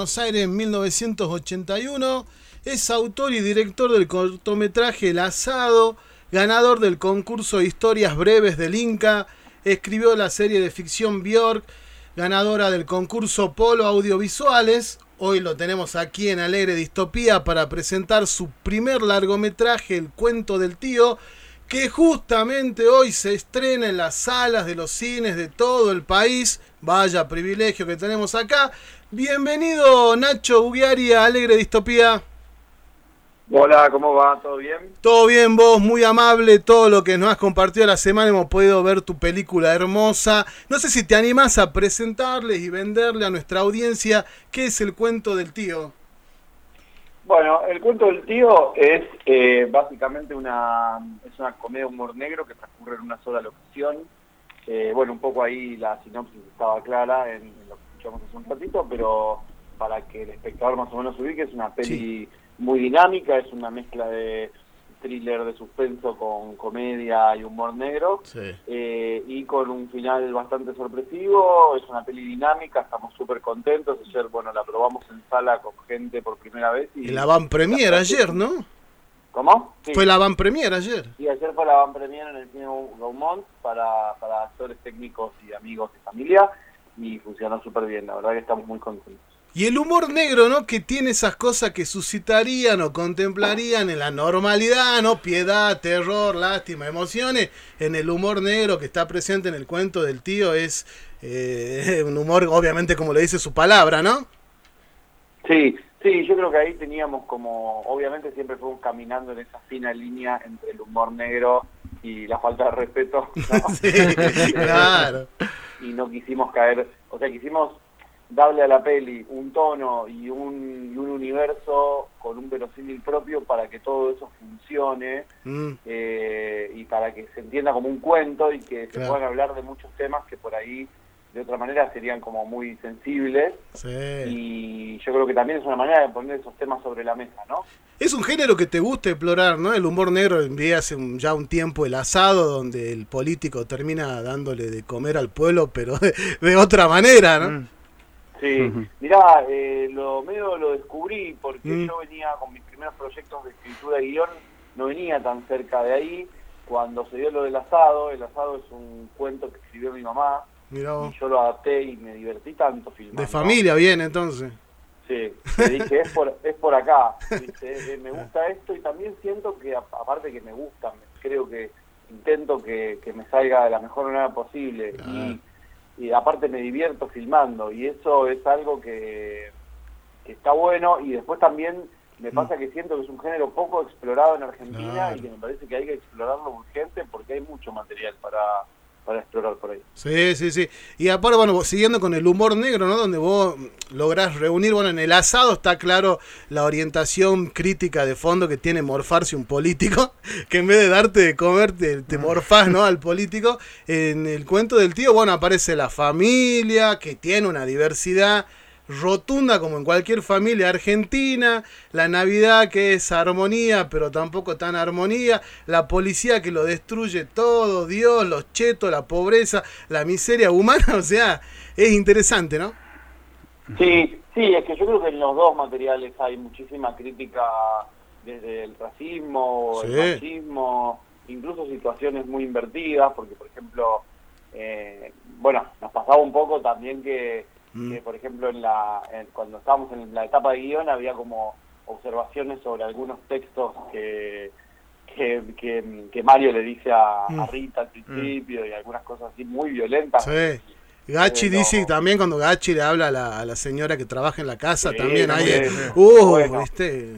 Buenos Aires en 1981. Es autor y director del cortometraje El Asado, ganador del concurso de Historias Breves del Inca, escribió la serie de ficción Bjork, ganadora del concurso Polo Audiovisuales. Hoy lo tenemos aquí en Alegre Distopía para presentar su primer largometraje, El Cuento del Tío, que justamente hoy se estrena en las salas de los cines de todo el país. Vaya privilegio que tenemos acá. Bienvenido Nacho Ugiari a Alegre Distopía. Hola, ¿cómo va? ¿Todo bien? Todo bien, vos, muy amable, todo lo que nos has compartido la semana, hemos podido ver tu película hermosa. No sé si te animás a presentarles y venderle a nuestra audiencia qué es el cuento del tío. Bueno, el cuento del tío es eh, básicamente una, es una comedia humor negro que transcurre en una sola locación. Eh, bueno, un poco ahí la sinopsis estaba clara en, escuchamos hace un ratito, pero para que el espectador más o menos ubique, es una peli muy dinámica, es una mezcla de thriller de suspenso con comedia y humor negro Sí. eh, y con un final bastante sorpresivo, es una peli dinámica, estamos súper contentos, ayer bueno la probamos en sala con gente por primera vez y... Y la van premier ayer, ¿no? ¿Cómo? Sí. Fue la van premier ayer. Y ayer fue la van premier en el cine Gaumont para, para actores técnicos y amigos de familia y funcionó súper bien, la verdad que estamos muy contentos. Y el humor negro, ¿no? Que tiene esas cosas que suscitarían o contemplarían en la normalidad, ¿no? Piedad, terror, lástima, emociones. En el humor negro que está presente en el cuento del tío es eh, un humor, obviamente, como le dice su palabra, ¿no? Sí, sí, yo creo que ahí teníamos como, obviamente siempre fuimos caminando en esa fina línea entre el humor negro y la falta de respeto, ¿no? Sí, claro. y no quisimos caer, o sea, quisimos darle a la peli un tono y un, y un universo con un verosímil propio para que todo eso funcione Mm, eh, y para que se entienda como un cuento y que se puedan hablar de muchos temas que por ahí de otra manera serían como muy sensibles sí. y yo creo que también es una manera de poner esos temas sobre la mesa, ¿no? Es un género que te gusta explorar, ¿no? El humor negro, vi hace un- ya un tiempo el asado, donde el político termina dándole de comer al pueblo, pero de, de otra manera, ¿no? Sí, Ujú. mirá, eh, lo medio lo descubrí porque Mm. yo venía con mis primeros proyectos de escritura y guion, no venía tan cerca de ahí. Cuando se dio lo del asado, el asado es un cuento que escribió mi mamá Mirá vos. y yo lo adapté y me divertí tanto filmando. De familia viene entonces. Sí, le dije, es por, es por acá, ¿viste? Eh, me gusta esto y también siento que, aparte que me gusta, creo que intento que, que me salga de la mejor manera posible y, y aparte me divierto filmando y eso es algo que, que está bueno y después también me pasa que siento que es un género poco explorado en Argentina Claro. y que me parece que hay que explorarlo urgente porque hay mucho material para, para explorar por ahí. Sí, sí, sí. Y aparte, bueno, siguiendo con el humor negro, ¿no? Donde vos lográs reunir, bueno, en el asado está claro la orientación crítica de fondo que tiene morfarse un político, que en vez de darte de comer, te, te morfás, ¿no? Al político. En el cuento del tío, bueno, aparece la familia, que tiene una diversidad rotunda como en cualquier familia argentina, la Navidad que es armonía, pero tampoco tan armonía, la policía que lo destruye todo, Dios, los chetos, la pobreza, la miseria humana, o sea, es interesante, ¿no? Sí, sí, es que yo creo que en los dos materiales hay muchísima crítica desde el racismo, Sí. el machismo, incluso situaciones muy invertidas, porque por ejemplo, eh, bueno, nos pasaba un poco también que, Mm. que, por ejemplo, en la en- cuando estábamos en la etapa de guion había como observaciones sobre algunos textos que, que, que, que Mario le dice a, a Mm. Rita al principio y algunas cosas así muy violentas. Sí. Gachi Eh, no. dice también cuando Gachi le habla a la, a la señora que trabaja en la casa, Sí, también hay, también, eh, uh, Bueno. ¿viste?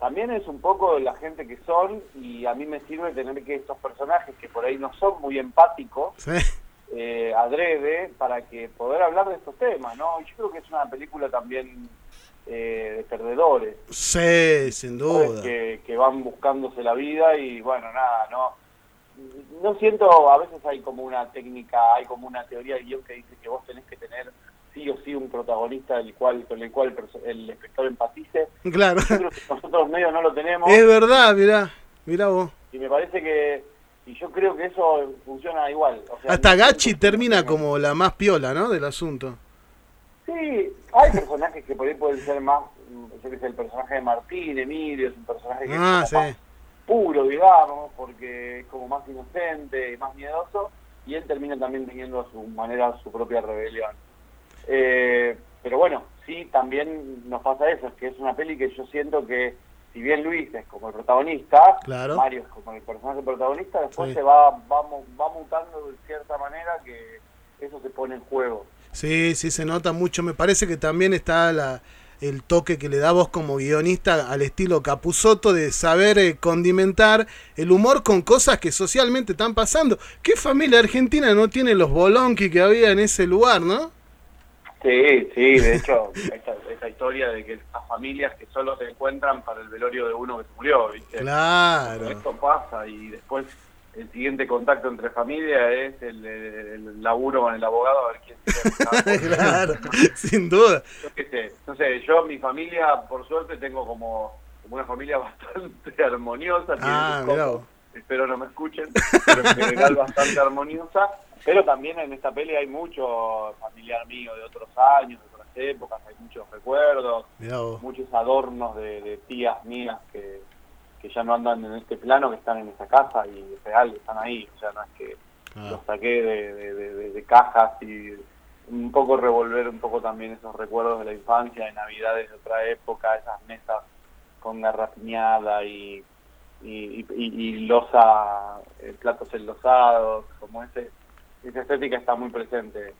también es un poco la gente que son y a mí me sirve tener que estos personajes que por ahí no son muy empáticos Sí. Eh, adrede para que poder hablar de estos temas no Y yo creo que es una película también eh, de perdedores Sí, sin duda. que, que van buscándose la vida y bueno nada no no siento a veces hay como una técnica hay como una teoría de guion que dice que vos tenés que tener sí o sí un protagonista del cual con el cual el espectador empatice Claro. yo creo que nosotros medio no lo tenemos Es verdad, mirá, mirá vos. y me parece que y yo creo que eso funciona igual o sea, Hasta Gachi termina como la más piola, ¿no? Del asunto. Sí, hay personajes que por ahí pueden ser más, yo que sé, el personaje de Martín, Emilio, es un personaje que Ah, es sí. más puro, digamos, porque es como más inocente, más miedoso, y él termina también teniendo a su manera su propia rebelión. Eh, pero bueno, sí, también nos pasa eso, es que es una peli que yo siento que, si bien Luis es como el protagonista, Claro. Mario es como el personaje protagonista, después Sí. se va, va, va mutando de cierta manera que eso se pone en juego. Sí, sí, se nota mucho. Me parece que también está la, el toque que le da vos como guionista al estilo Capuzoto de saber eh, condimentar el humor con cosas que socialmente están pasando. ¿Qué familia argentina no tiene los bolonqui que había en ese lugar, no? Sí, sí, de hecho, esta, esta historia de que las familias que solo se encuentran para el velorio de uno que se murió, ¿viste? Claro. Esto pasa y después el siguiente contacto entre familia es el, el laburo con el abogado a ver quién se claro, sin duda. Yo qué sé, no sé, yo mi familia, por suerte, tengo como, como una familia bastante armoniosa. Ah, mirá espero no me escuchen, pero en general bastante armoniosa. Pero también en esta peli hay mucho familiar mío de otros años, de otras épocas, hay muchos recuerdos, muchos adornos de, de tías mías que, que ya no andan en este plano, que están en esa casa y es real, están ahí. O sea, no es que Ah, los saqué de, de- cajas y un poco revolver un poco también esos recuerdos de la infancia, de navidades de otra época, esas mesas con garrapiñada y, y, y, y- y losa, eh, platos enlosados, como ese, esa estética está muy presente.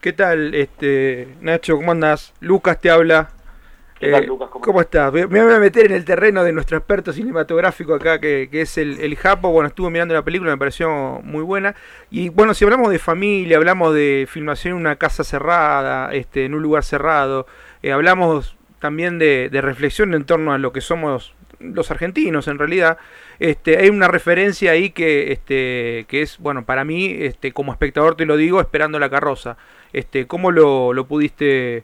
¿Qué tal, este Nacho? ¿Cómo andas? Lucas te habla. ¿Qué tal, Eh, Lucas? ¿Cómo ¿Cómo estás? Me me voy a meter en el terreno de nuestro experto cinematográfico acá, que, que es el, el Japo. Bueno, estuve mirando la película, me pareció muy buena. Y bueno, si hablamos de familia, hablamos de filmación en una casa cerrada, este, en un lugar cerrado, eh, hablamos también de, de reflexión en torno a lo que somos los argentinos en realidad. Este, hay una referencia ahí que, este, que es, bueno, para mí, este, como espectador te lo digo, esperando la carroza. Este, ¿Cómo lo, pudiste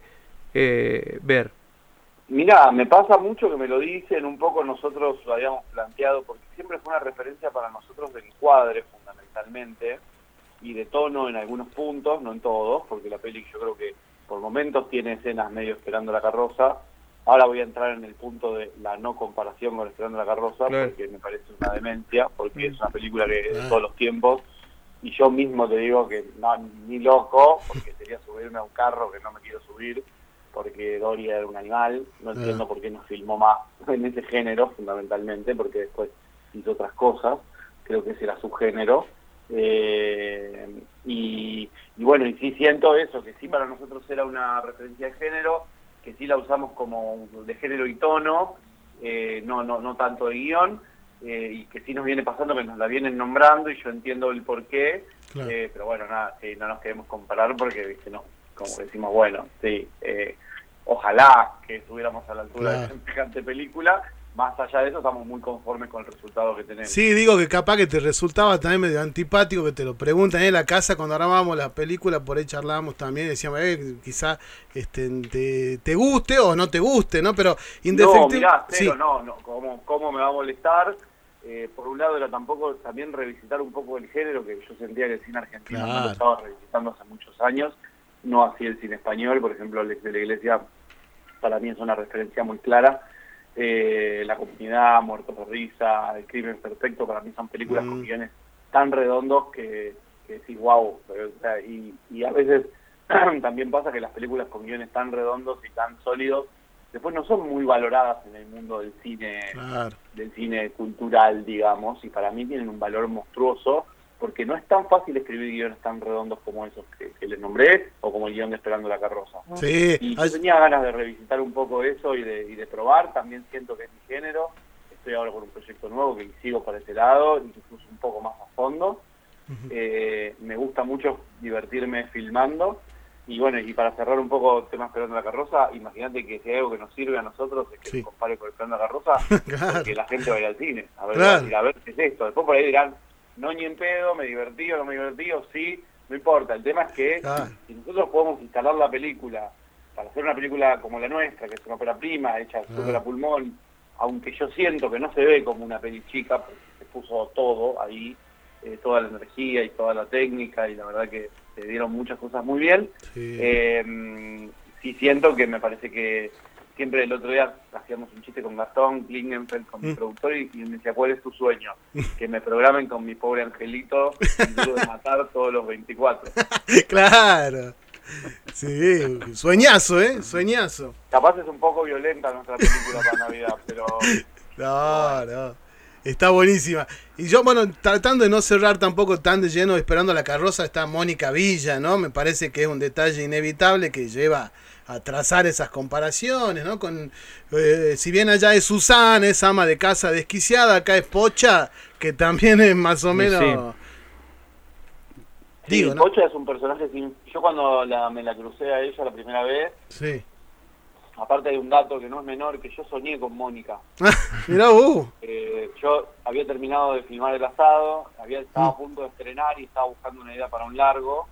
eh, ver? Mirá, me pasa mucho que me lo dicen, un poco nosotros lo habíamos planteado, porque siempre fue una referencia para nosotros de encuadre fundamentalmente, y de tono en algunos puntos, no en todos, porque la peli yo creo que por momentos tiene escenas medio esperando la carroza. Ahora voy a entrar en el punto de la no comparación con Esperando la carroza, Claro. porque me parece una demencia, porque es una película que de Ah. todos los tiempos, y yo mismo te digo que no, ni loco, porque sería subirme a un carro que no me quiero subir, porque Doria era un animal, no entiendo por qué no filmó más en ese género fundamentalmente, porque después hizo otras cosas, creo que ese era su género. Eh, y, y bueno, y sí siento eso, que sí para nosotros era una referencia de género, que sí la usamos como de género y tono, eh, no, no, no tanto de guion, eh, y que sí nos viene pasando que nos la vienen nombrando y yo entiendo el porqué, Claro. eh, pero bueno, nada, sí, no nos queremos comparar porque, viste, no, como decimos, bueno, sí, eh, ojalá que estuviéramos a la altura Claro. de semejante película, más allá de eso estamos muy conformes con el resultado que tenemos. Sí, digo que capaz que te resultaba también medio antipático que te lo preguntan en la casa cuando grabábamos la película, por ahí charlábamos también, decíamos, eh, quizá este, te, te guste o no te guste, ¿no? Pero No, indefectible. mirá, sí, no, no, ¿cómo, cómo me va a molestar? Eh, por un lado era tampoco también revisitar un poco el género, que yo sentía que el cine argentino no lo estaba revisitando hace muchos años, no así el cine español, por ejemplo, Alex de la Iglesia para mí es una referencia muy clara. Eh, la comunidad, Muerto por Risa, El Crimen Perfecto, para mí son películas Mm. con guiones tan redondos que, que decís, wow, y, y a veces también pasa que las películas con guiones tan redondos y tan sólidos después no son muy valoradas en el mundo del cine Claro. del cine cultural, digamos, y para mí tienen un valor monstruoso, porque no es tan fácil escribir guiones tan redondos como esos que, que les nombré, o como el guion de Esperando la Carroza. Sí, Y yo tenía ganas de revisitar un poco eso y de, y de probar, también siento que es mi género, estoy ahora con un proyecto nuevo que sigo por ese lado, incluso un poco más a fondo. Eh, me gusta mucho divertirme filmando. Y bueno, y para cerrar un poco el tema Esperando la Carroza, imagínate que si hay algo que nos sirve a nosotros es que Sí. nos compare con Esperando la Carroza, claro. porque la gente va a ir al cine, a ver, Claro. va a ir a ver qué es esto. Después por ahí dirán, no ni en pedo, me divertí o no me divertí, o sí, no importa. El tema es que si nosotros podemos instalar la película para hacer una película como la nuestra, que es una ópera prima, hecha Claro. súper a pulmón, aunque yo siento que no se ve como una peli chica, porque se puso todo ahí, eh, toda la energía y toda la técnica, y la verdad que se dieron muchas cosas muy bien. Sí. Eh, sí siento que me parece que siempre el otro día hacíamos un chiste con Gastón Klingenfeld, con mi Mm. productor, y, y me decía, ¿cuál es tu sueño? Que me programen con mi pobre angelito y duro de matar todos los 24. Claro. Sí, sueñazo, ¿eh? Sueñazo. Capaz es un poco violenta nuestra película para Navidad, pero No, no. Está buenísima. Y yo, bueno, tratando de no cerrar tampoco tan de lleno, esperando la carroza, está Mónica Villa, ¿no? Me parece que es un detalle inevitable que lleva a trazar esas comparaciones, ¿no? Con, eh, si bien allá es Susana, es ama de casa desquiciada, acá es Pocha, que también es más o Sí, menos... sí. Digo, sí, ¿no? Pocha es un personaje sin... Yo cuando la- me la crucé a ella la primera vez, Sí. aparte hay un dato que no es menor, que yo soñé con Mónica. Mirá vos. Eh, yo había terminado de filmar el asado, había estaba Mm. a punto de estrenar y estaba buscando una idea para un largo.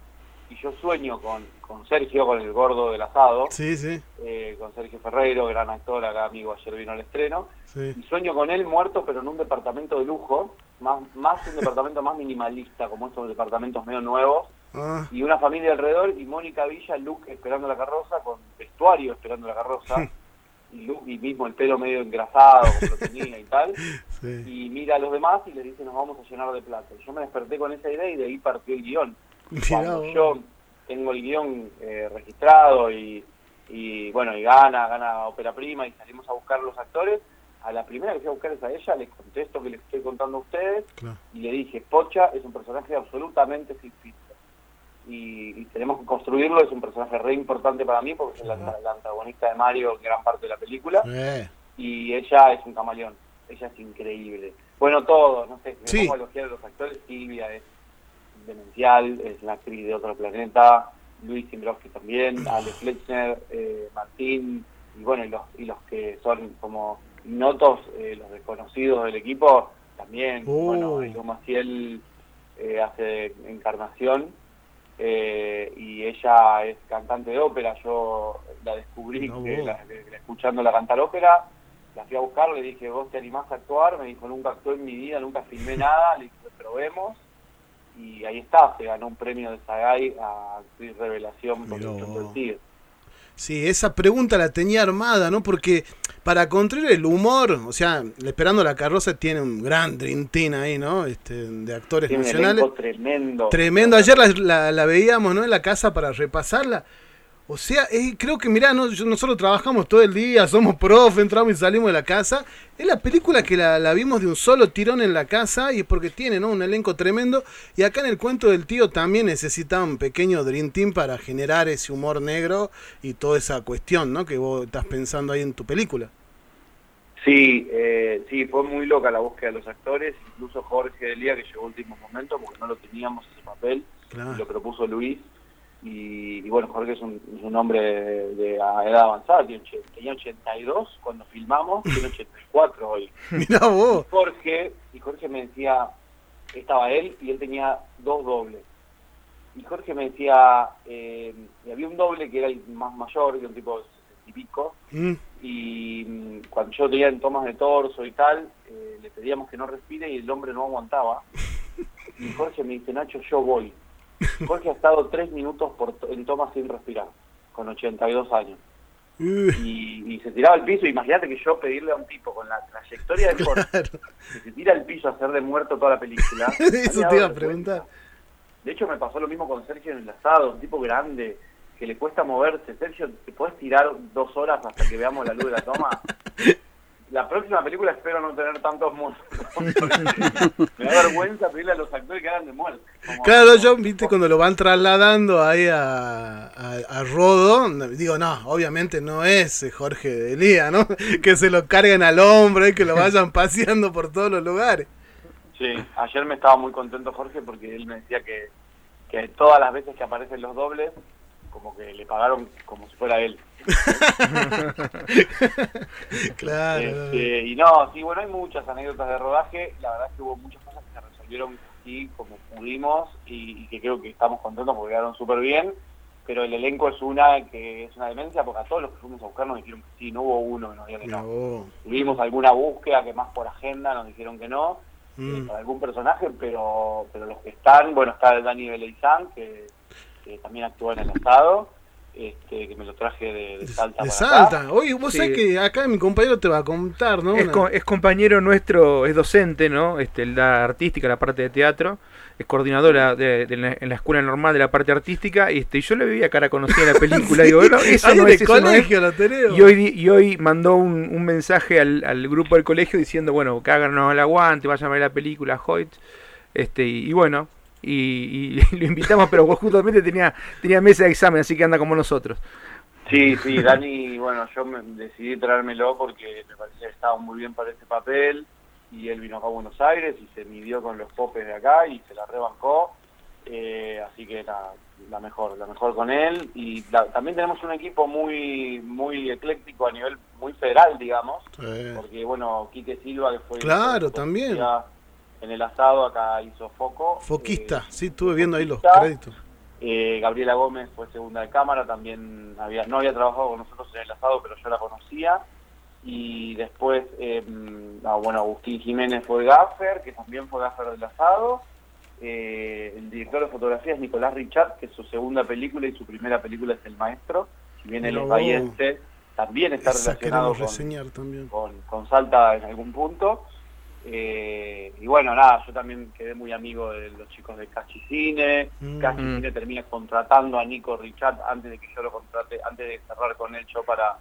Y yo sueño con, con Sergio, con el gordo del asado, Sí, sí, eh, con Sergio Ferreiro, gran actor, acá amigo, ayer vino al estreno. sí. Y sueño con él muerto, pero en un departamento de lujo, más, más un departamento más minimalista, como estos departamentos medio nuevos. Ah, Y una familia alrededor, y Mónica Villa, Luke esperando la carroza, con vestuario esperando la carroza. y Luke y mismo el pelo medio engrasado, como lo tenía y tal. sí. y mira a los demás y les dice nos vamos a llenar de plata. Y yo me desperté con esa idea y de ahí partió el guion. Cuando yo tengo el guion eh, registrado y, y bueno, y gana, gana Ópera Prima y salimos a buscar los actores, a la primera que fui a buscar es a ella, les contesto que les estoy contando a ustedes Claro. y le dije, Pocha es un personaje absolutamente sin filtro. Y, y tenemos que construirlo, es un personaje re importante para mí porque es la, la antagonista de Mario en gran parte de la película Eh, y ella es un camaleón, ella es increíble. Bueno, todos, no sé, me Sí. pongo a elogiar a los actores, Silvia es demencial, es la actriz de otro planeta, Luis Simbrowski también, Ale Fletcher, eh, Martín, y bueno, y los, y los que son como notos, eh, los desconocidos del equipo, también, Oh. bueno, Ailú Maciel eh, hace Encarnación, eh, y ella es cantante de ópera, yo la descubrí No, que la- que escuchándola cantar ópera, la fui a buscar, le dije, vos te animás a actuar, me dijo, nunca actué en mi vida, nunca filmé nada, le dije, probemos, y ahí está, se ganó un premio de Sagay a actriz revelación por el. Tigre. Sí, esa pregunta la tenía armada, ¿no? Porque para contraer el humor, o sea, Esperando la carroza tiene un gran team ahí, ¿no? Este, de actores Tiene nacionales. tremendo. Tremendo. Ayer la, la- la veíamos, ¿no? En la casa para repasarla. O sea, creo que, mirá, no, Yo- nosotros trabajamos todo el día, somos profe, entramos y salimos de la casa. Es la película que la, la vimos de un solo tirón en la casa y es porque tiene, ¿no? Un elenco tremendo. Y acá en el cuento del tío también necesita un pequeño Dream Team para generar ese humor negro y toda esa cuestión, ¿no? Que vos estás pensando ahí en tu película. Sí, eh, sí, fue muy loca la búsqueda de los actores, incluso Jorge Delía, que llegó último momento porque no lo teníamos ese papel, Claro. y lo propuso Luis. Y, y bueno, Jorge es un, es un hombre de, edad avanzada, tiene, tenía 82 cuando filmamos, tiene 84 hoy. Mirá vos. Jorge, y Jorge me decía, estaba él y él tenía dos dobles. Y Jorge me decía, eh, y había un doble que era el más mayor, que era un tipo de 60 y pico, Mm, y mm, cuando yo tenía en tomas de torso y tal, eh, le pedíamos que no respire y el hombre no aguantaba. Y Jorge me dice, Nacho, yo voy. Jorge ha estado tres minutos por en tomas sin respirar, con 82 años. uh, Y, y se tiraba al piso, imagínate que yo pedirle a un tipo con la trayectoria de Jorge, claro. que se tira al piso a hacer de muerto toda la película. Eso te iba a preguntar. De hecho, me pasó lo mismo con Sergio en el asado, un tipo grande, que le cuesta moverse. Sergio, ¿te puedes tirar dos horas hasta que veamos la luz de la toma? La próxima película espero no tener tantos muertos. me da vergüenza pedirle a los actores que hagan de muerte. Claro, como- yo, viste, cuando lo van trasladando ahí a, a, a Rodo, digo, no, obviamente no es eh, Jorge de Elía, ¿no? Que se lo carguen al hombro y que lo vayan paseando por todos los lugares. Sí, ayer me estaba muy contento Jorge porque él me decía que, que todas las veces que aparecen los dobles, como que le pagaron como si fuera él. Claro. Este, y no, sí, bueno, hay muchas anécdotas de rodaje. La verdad es que hubo muchas cosas que se resolvieron así como pudimos y, y que creo que estamos contentos porque quedaron súper bien. Pero el elenco es una que es una demencia porque a todos los que fuimos a buscar nos dijeron que sí, no hubo uno que nos diga que no. Tuvimos alguna búsqueda que más por agenda nos dijeron que no, eh, Mm. para algún personaje, pero pero los que están, bueno, está Dani Beleizán, que, que también actúa en el asado, este, que me lo traje de, de Salta. De Salta. acá. Oye, vos Sí. sabés que acá mi compañero te va a contar, ¿no? Es, co- es compañero nuestro, es docente, ¿no? Este, él da artística, la parte de teatro, es coordinadora de, de la- en la escuela normal de la parte artística, y este, yo le veía cara conocida la película, digo, "No, eso no es, el eso no es". colegio lo tenemos. Y hoy, di- y hoy mandó un, un mensaje al, al grupo del colegio diciendo, bueno, que háganos el aguante, vayan a ver la película Hoyt. Este, y, y bueno, y, y lo invitamos, pero justamente tenía, tenía mesa de examen, así que anda como nosotros. Sí, sí, Dani, bueno, yo me decidí traérmelo porque me parecía que estaba muy bien para ese papel y él vino acá a Buenos Aires y se midió con los popes de acá y se la rebancó, eh, así que la, la mejor, la mejor con él y la- también tenemos un equipo muy muy ecléctico a nivel muy federal, digamos, Sí. porque bueno, Quique Silva que fue Claro, también. En el asado acá hizo foco. Foquista, eh, sí, estuve viendo ahí los créditos. Eh, Gabriela Gómez fue segunda de cámara, también había no había trabajado con nosotros en el asado, pero yo la conocía. Y después, eh, bueno, Agustín Jiménez fue gaffer, que también fue gaffer del asado. Eh, el director de fotografía es Nicolás Richard, que es su segunda película y su primera película es El Maestro. Si bien bahiense, también está Esa relacionado queremos con, reseñar también. con, con Salta en algún punto. Eh, y bueno, nada, yo también quedé muy amigo de los chicos de Cachi Cine. Mm. Cachi Mm. Cine termina contratando a Nico Richard antes de que yo lo contrate, antes de cerrar con él yo para,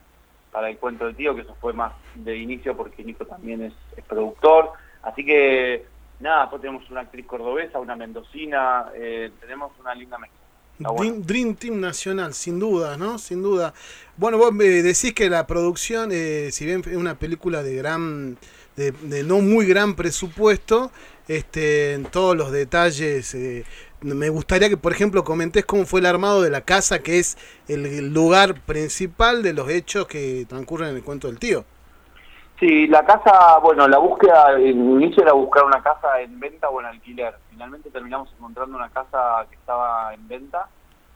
para el cuento del tío, que eso fue más de inicio porque Nico también es, es productor. Así que nada, después tenemos una actriz cordobesa, una mendocina, eh, tenemos una linda mezcla. Dream, Team Nacional, sin duda, ¿no? Sin duda. Bueno, vos me decís que la producción, eh, si bien es una película de gran, de, de no muy gran presupuesto, este, en todos los detalles, eh, me gustaría que, por ejemplo, comentés cómo fue el armado de la casa, que es el, el lugar principal de los hechos que transcurren en el cuento del tío. Sí, la casa, bueno, la búsqueda, el inicio era buscar una casa en venta o en alquiler. Finalmente terminamos encontrando una casa que estaba en venta,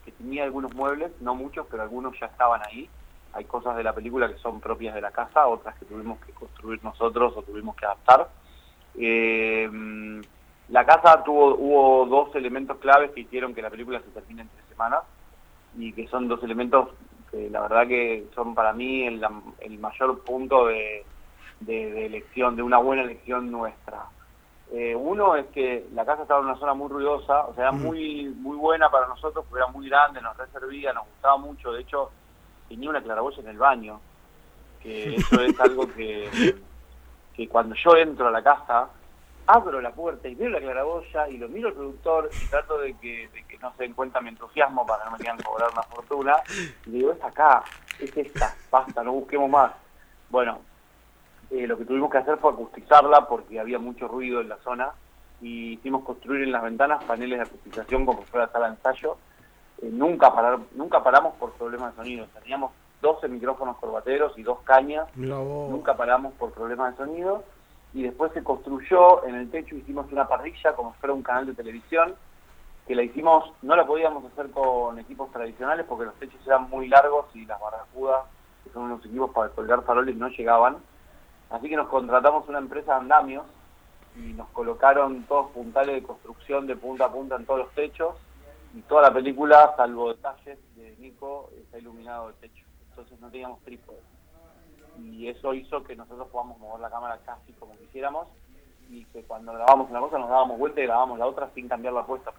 que tenía algunos muebles, no muchos, pero algunos ya estaban ahí. Hay cosas de la película que son propias de la casa, otras que tuvimos que construir nosotros o tuvimos que adaptar. Eh, la casa tuvo hubo dos elementos claves que hicieron que la película se termine en tres semanas y que son dos elementos que la verdad que son para mí el, el mayor punto de, de, de elección, de una buena elección nuestra. Eh, uno es que la casa estaba en una zona muy ruidosa, o sea, era muy muy buena para nosotros, porque era muy grande, nos reservía, nos gustaba mucho, de hecho tenía una claraboya en el baño, que eso es algo que, que cuando yo entro a la casa, abro la puerta y veo la claraboya y lo miro al productor y trato de que, de que no se den cuenta mi entusiasmo para que no me quieran cobrar una fortuna, y digo, es acá, es esta, basta, no busquemos más. Bueno, eh, lo que tuvimos que hacer fue acustizarla porque había mucho ruido en la zona y hicimos construir en las ventanas paneles de acustización como fuera sala de ensayo. Eh, nunca, parar, nunca paramos por problemas de sonido. Teníamos 12 micrófonos corbateros y dos cañas. Nunca paramos por problemas de sonido. Y después se construyó, en el techo hicimos una parrilla como si fuera un canal de televisión, que la hicimos, no la podíamos hacer con equipos tradicionales porque los techos eran muy largos y las barracudas, que son unos equipos para colgar faroles, no llegaban. Así que nos contratamos una empresa de andamios y nos colocaron todos puntales de construcción de punta a punta en todos los techos y toda la película, salvo detalles de Nico, está iluminado el techo. Entonces no teníamos trípode. Y eso hizo que nosotros podamos mover la cámara casi como quisiéramos y que cuando grabamos una cosa nos dábamos vuelta y grabamos la otra sin cambiar la puesta.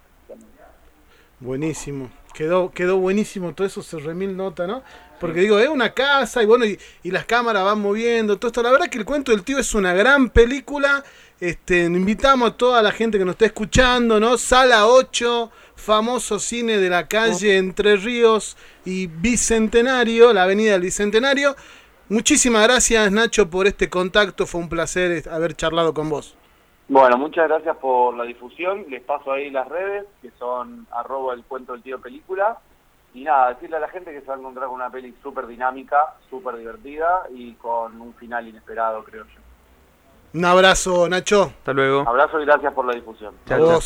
Buenísimo. Quedó, quedó buenísimo todo eso, se remil nota, ¿no? Porque digo, es una casa y bueno, y, y las cámaras van moviendo, todo esto. La verdad que el cuento del tío es una gran película. Este, invitamos a toda la gente que nos está escuchando, ¿no? Sala 8, famoso cine de la calle Entre Ríos y Bicentenario, la avenida del Bicentenario. Muchísimas gracias, Nacho, por este contacto. Fue un placer eh, haber charlado con vos. Bueno, muchas gracias por la difusión. Les paso ahí las redes, que son arroba el cuento del tío película. Y nada, decirle a la gente que se va a encontrar con una peli súper dinámica, súper divertida y con un final inesperado, creo yo. Un abrazo, Nacho. Hasta luego. Abrazo y gracias por la difusión. Chao.